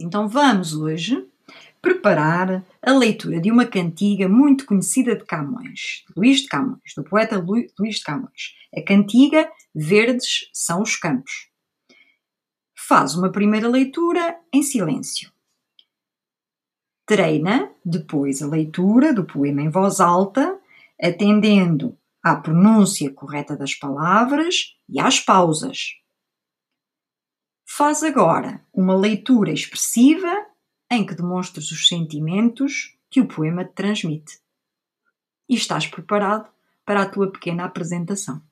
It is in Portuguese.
Então vamos hoje preparar a leitura de uma cantiga muito conhecida de Camões, Luís de Camões, do poeta Luís de Camões. A cantiga Verdes são os campos. Faz uma primeira leitura em silêncio. Treina depois a leitura do poema em voz alta, atendendo à pronúncia correta das palavras e às pausas. Faz agora uma leitura expressiva em que demonstras os sentimentos que o poema te transmite. E estás preparado para a tua pequena apresentação.